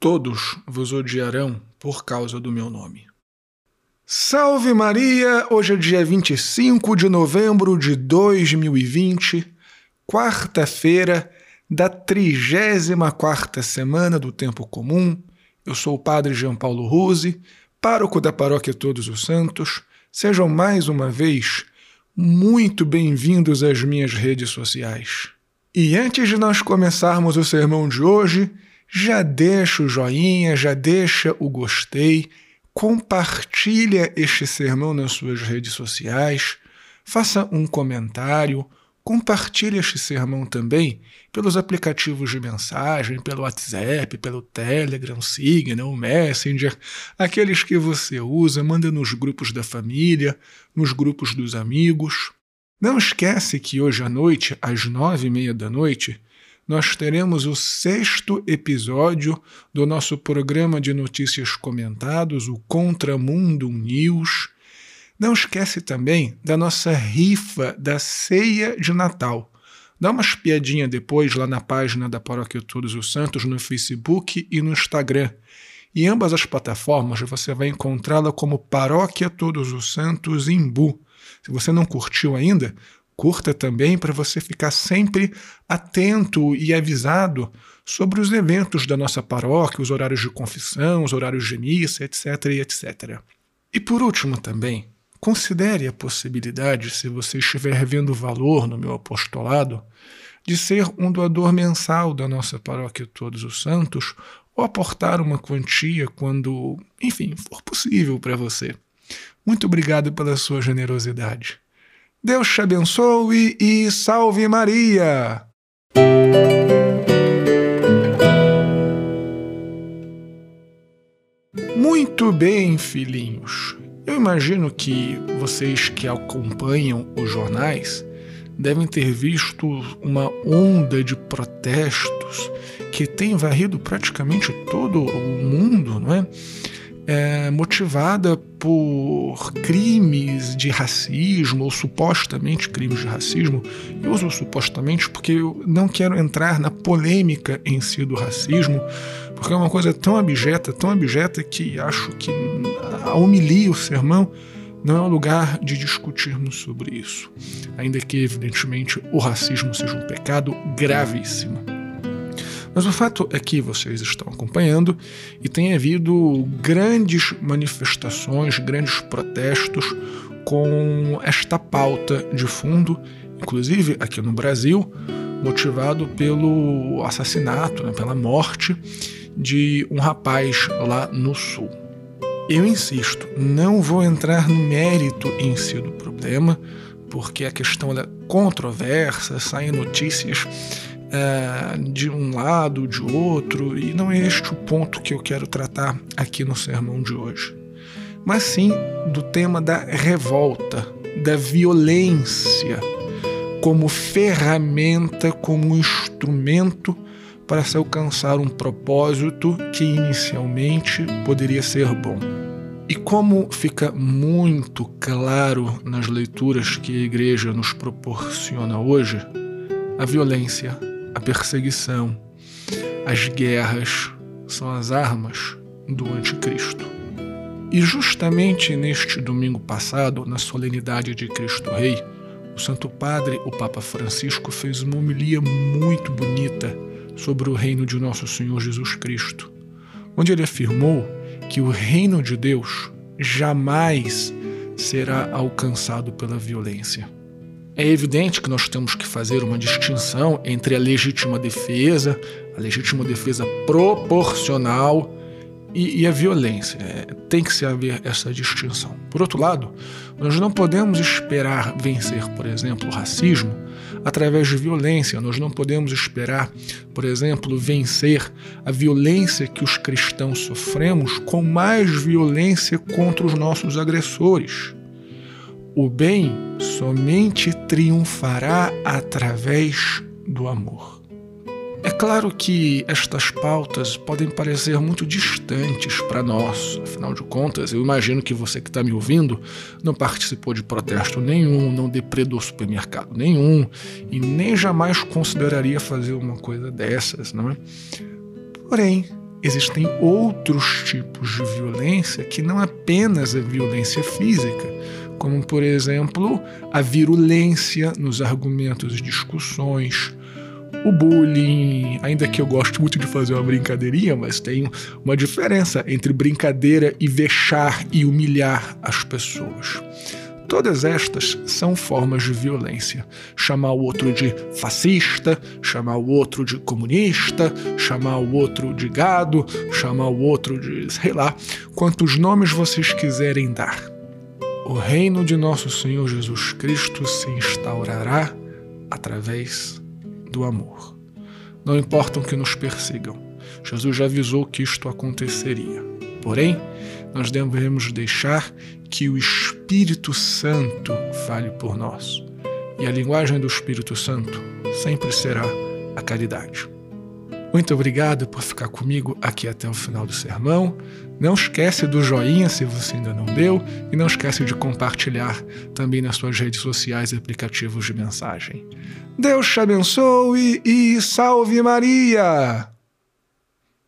Todos vos odiarão por causa do meu nome. Salve Maria! Hoje é dia 25 de novembro de 2020, quarta-feira da 34 semana do Tempo Comum. Eu sou o Padre Jean Paulo Ruse, pároco da Paróquia Todos os Santos. Sejam mais uma vez muito bem-vindos às minhas redes sociais. E antes de nós começarmos o sermão de hoje, já deixa o joinha, já deixa o gostei, compartilha este sermão nas suas redes sociais, faça um comentário, compartilhe este sermão também pelos aplicativos de mensagem, pelo WhatsApp, pelo Telegram, Signal, Messenger, aqueles que você usa, manda nos grupos da família, nos grupos dos amigos. Não esquece que hoje à noite, às nove e meia da noite, nós teremos o sexto episódio do nosso programa de notícias comentados, o Contramundo News. Não esquece também da nossa rifa da ceia de Natal. Dá uma espiadinha depois lá na página da Paróquia Todos os Santos no Facebook e no Instagram. Em ambas as plataformas você vai encontrá-la como Paróquia Todos os Santos Imbu. Se você não curtiu ainda, curta também para você ficar sempre atento e avisado sobre os eventos da nossa paróquia, os horários de confissão, os horários de missa, etc. etc. E por último também, considere a possibilidade, se você estiver vendo valor no meu apostolado, de ser um doador mensal da nossa paróquia Todos os Santos ou aportar uma quantia quando, enfim, for possível para você. Muito obrigado pela sua generosidade. Deus te abençoe e salve Maria! Muito bem, filhinhos. Eu imagino que vocês que acompanham os jornais devem ter visto uma onda de protestos que tem varrido praticamente todo o mundo, não é? É, motivada por crimes de racismo, ou supostamente crimes de racismo. Eu uso supostamente porque eu não quero entrar na polêmica em si do racismo, porque é uma coisa tão abjeta, tão abjeta, que acho que a humilia o sermão não é lugar de discutirmos sobre isso. Ainda que, evidentemente, o racismo seja um pecado gravíssimo. Mas o fato é que vocês estão acompanhando e tem havido grandes manifestações, grandes protestos com esta pauta de fundo, inclusive aqui no Brasil, motivado pelo assassinato, né, pela morte de um rapaz lá no sul. Eu insisto, não vou entrar no mérito em si do problema, porque a questão é controversa, saem notícias é, de um lado, de outro, e não é este o ponto que eu quero tratar aqui no sermão de hoje, mas sim do tema da revolta, da violência, como ferramenta, como instrumento para se alcançar um propósito que inicialmente poderia ser bom. E como fica muito claro nas leituras que a igreja nos proporciona hoje, a violência a perseguição, as guerras são as armas do Anticristo. E justamente neste domingo passado, na solenidade de Cristo Rei, o Santo Padre, o Papa Francisco, fez uma homilia muito bonita sobre o reino de nosso Senhor Jesus Cristo, onde ele afirmou que o reino de Deus jamais será alcançado pela violência. É evidente que nós temos que fazer uma distinção entre a legítima defesa, a legítima defesa proporcional e, e a violência. É, tem que se haver essa distinção. Por outro lado, nós não podemos esperar vencer, por exemplo, o racismo através de violência. Nós não podemos esperar, por exemplo, vencer a violência que os cristãos sofremos com mais violência contra os nossos agressores. O bem somente triunfará através do amor. É claro que estas pautas podem parecer muito distantes para nós, afinal de contas, eu imagino que você que está me ouvindo não participou de protesto nenhum, não depredou supermercado nenhum e nem jamais consideraria fazer uma coisa dessas, não é? Porém, existem outros tipos de violência que não apenas a violência física, como por exemplo a virulência nos argumentos e discussões, o bullying, ainda que eu gosto muito de fazer uma brincadeirinha, mas tem uma diferença entre brincadeira e vexar e humilhar as pessoas. Todas estas são formas de violência. Chamar o outro de fascista, chamar o outro de comunista, chamar o outro de gado, chamar o outro de sei lá, quantos nomes vocês quiserem dar. O reino de nosso Senhor Jesus Cristo se instaurará através do amor. Não importam que nos persigam. Jesus já avisou que isto aconteceria. Porém, nós devemos deixar que o Espírito Santo fale por nós. E a linguagem do Espírito Santo sempre será a caridade. Muito obrigado por ficar comigo aqui até o final do sermão. Não esquece do joinha se você ainda não deu e não esquece de compartilhar também nas suas redes sociais e aplicativos de mensagem. Deus te abençoe e salve Maria!